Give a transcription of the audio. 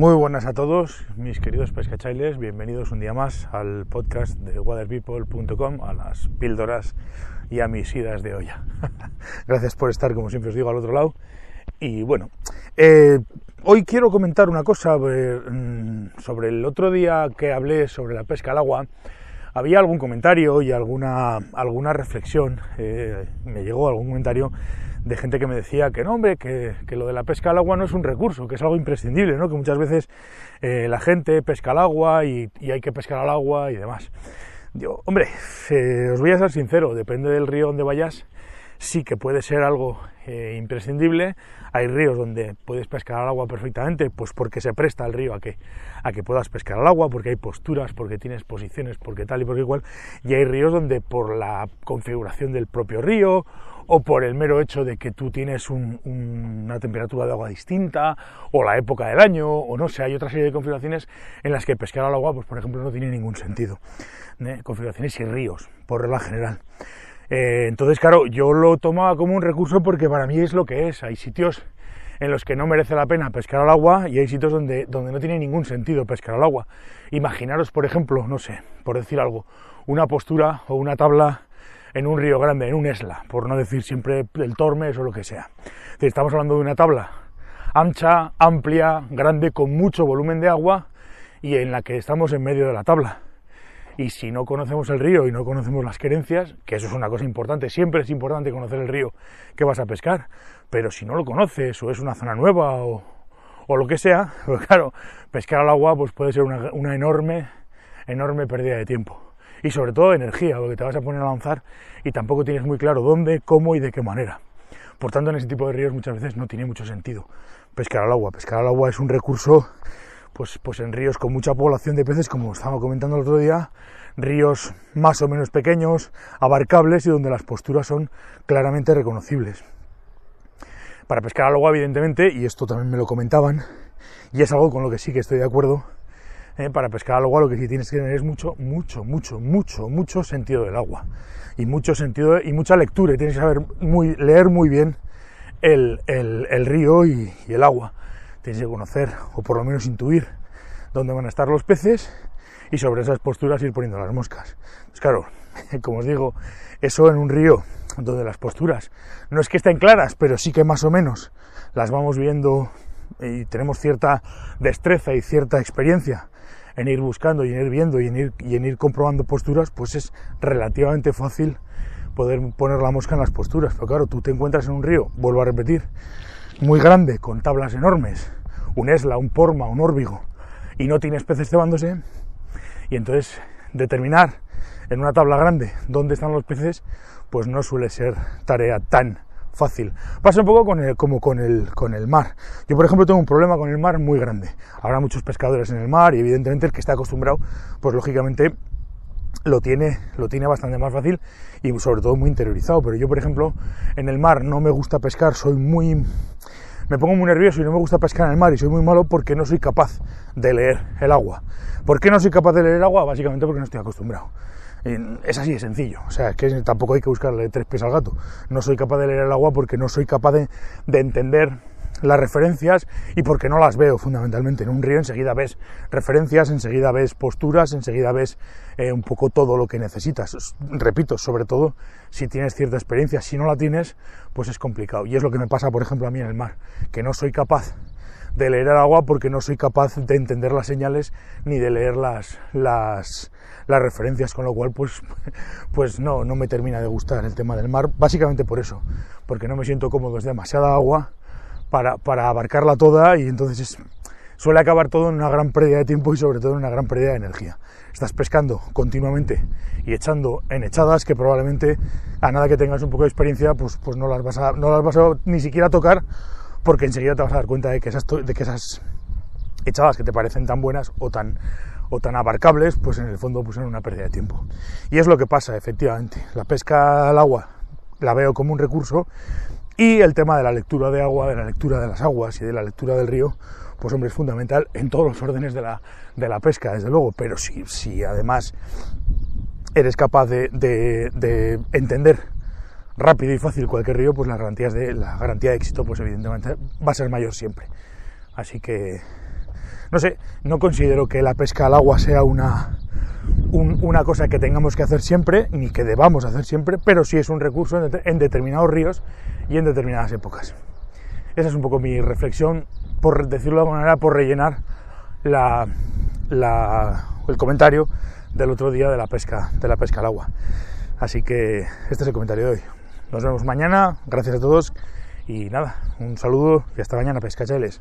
Muy buenas a todos, mis queridos pescachailes. Bienvenidos un día más al podcast de waterpeople.com, a las píldoras y a mis idas de olla. Gracias por estar, como siempre os digo, al otro lado. Y bueno, eh, hoy quiero comentar una cosa mm, sobre el otro día que hablé sobre la pesca al agua había algún comentario y alguna, alguna reflexión, eh, me llegó algún comentario de gente que me decía que no, hombre, que, lo de la pesca al agua no es un recurso, que es algo imprescindible, ¿no? que muchas veces eh, la gente pesca al agua y, hay que pescar al agua y demás. Digo, hombre, eh, os voy a ser sincero, depende del río donde vayas, sí que puede ser algo eh, imprescindible. Hay ríos donde puedes pescar al agua perfectamente, pues porque se presta el río a que, a que puedas pescar al agua, porque hay posturas, porque tienes posiciones, porque tal y porque igual. Y hay ríos donde por la configuración del propio río o por el mero hecho de que tú tienes una temperatura de agua distinta, o la época del año, o no sé, hay otra serie de configuraciones en las que pescar al agua, pues por ejemplo, no tiene ningún sentido. ¿eh? Configuraciones y ríos, por regla general. Eh, entonces, claro, yo lo tomaba como un recurso porque para mí es lo que es. Hay sitios en los que no merece la pena pescar al agua y hay sitios donde, donde no tiene ningún sentido pescar al agua. Imaginaros, por ejemplo, no sé, por decir algo, una postura o una tabla en un río grande, en un esla, por no decir siempre el Tormes o lo que sea. Estamos hablando de una tabla ancha, amplia, grande, con mucho volumen de agua y en la que estamos en medio de la tabla. Y si no conocemos el río y no conocemos las querencias, que eso es una cosa importante, siempre es importante conocer el río que vas a pescar, pero si no lo conoces o es una zona nueva o, lo que sea, pues claro, pescar al agua pues puede ser una, una enorme, enorme pérdida de tiempo y sobre todo energía, porque te vas a poner a lanzar y tampoco tienes muy claro dónde, cómo y de qué manera. Por tanto, en ese tipo de ríos muchas veces no tiene mucho sentido pescar al agua. Pescar al agua es un recurso, pues, pues en ríos con mucha población de peces, como estaba comentando el otro día, ríos más o menos pequeños, abarcables y donde las posturas son claramente reconocibles. Para pescar al agua, evidentemente, y esto también me lo comentaban, y es algo con lo que sí que estoy de acuerdo, ¿eh? para pescar al agua lo que sí tienes que tener es mucho, mucho, mucho, mucho, mucho sentido del agua y mucho sentido y mucha lectura y tienes que saber muy, leer muy bien el, río y, el agua. Tienes que conocer o por lo menos intuir dónde van a estar los peces y sobre esas posturas ir poniendo las moscas. Pues claro, como os digo, eso en un río donde las posturas no es que estén claras, pero sí que más o menos las vamos viendo y tenemos cierta destreza y cierta experiencia en ir buscando y en ir viendo y en ir, y en ir comprobando posturas, pues es relativamente fácil poder poner la mosca en las posturas. Pero claro, tú te encuentras en un río, vuelvo a repetir, muy grande, con tablas enormes, un esla, un porma, un órbigo, y no tienes peces cebándose, y entonces determinar en una tabla grande dónde están los peces, pues no suele ser tarea tan fácil. Pasa un poco con el, como con el, con el mar. Yo, por ejemplo, tengo un problema con el mar muy grande. Habrá muchos pescadores en el mar y evidentemente el que está acostumbrado, pues lógicamente lo tiene, lo tiene bastante más fácil y sobre todo muy interiorizado. Pero yo, por ejemplo, en el mar no me gusta pescar, soy muy... Me pongo muy nervioso y no me gusta pescar en el mar y soy muy malo porque no soy capaz de leer el agua. ¿Por qué no soy capaz de leer el agua? Básicamente porque no estoy acostumbrado. Es así de sencillo, o sea, que tampoco hay que buscarle tres pies al gato. No soy capaz de leer el agua porque no soy capaz de, entender las referencias y porque no las veo fundamentalmente. En un río enseguida ves referencias, enseguida ves posturas, enseguida ves eh, un poco todo lo que necesitas. Repito, sobre todo si tienes cierta experiencia, si no la tienes, pues es complicado. Y es lo que me pasa, por ejemplo, a mí en el mar, que no soy capaz de leer el agua porque no soy capaz de entender las señales ni de leer las, las, las referencias, con lo cual pues, pues no, no me termina de gustar el tema del mar, básicamente por eso, porque no me siento cómodo, es demasiada agua para, abarcarla toda y entonces suele acabar todo en una gran pérdida de tiempo y sobre todo en una gran pérdida de energía. Estás pescando continuamente y echando en echadas que probablemente a nada que tengas un poco de experiencia pues, pues no, las vas a, a ni siquiera tocar porque enseguida te vas a dar cuenta de que esas, de que echadas que te parecen tan buenas o tan o tan abarcables, pues en el fondo pues son una pérdida de tiempo. Y es lo que pasa, efectivamente. La pesca al agua la veo como un recurso y el tema de la lectura de agua, de la lectura de las aguas y de la lectura del río, pues hombre, es fundamental en todos los órdenes de la, de la pesca, desde luego, pero si, si además eres capaz de, de, entender rápido y fácil cualquier río, pues las garantías de, la garantía de éxito, pues evidentemente va a ser mayor siempre. Así que no sé, no considero que la pesca al agua sea una, una cosa que tengamos que hacer siempre, ni que debamos hacer siempre, pero sí es un recurso en, determinados ríos y en determinadas épocas. Esa es un poco mi reflexión, por decirlo de alguna manera, por rellenar la, el comentario del otro día de la pesca, de la pesca al agua. Así que este es el comentario de hoy. Nos vemos mañana, gracias a todos y nada, un saludo y hasta mañana, pescachailes.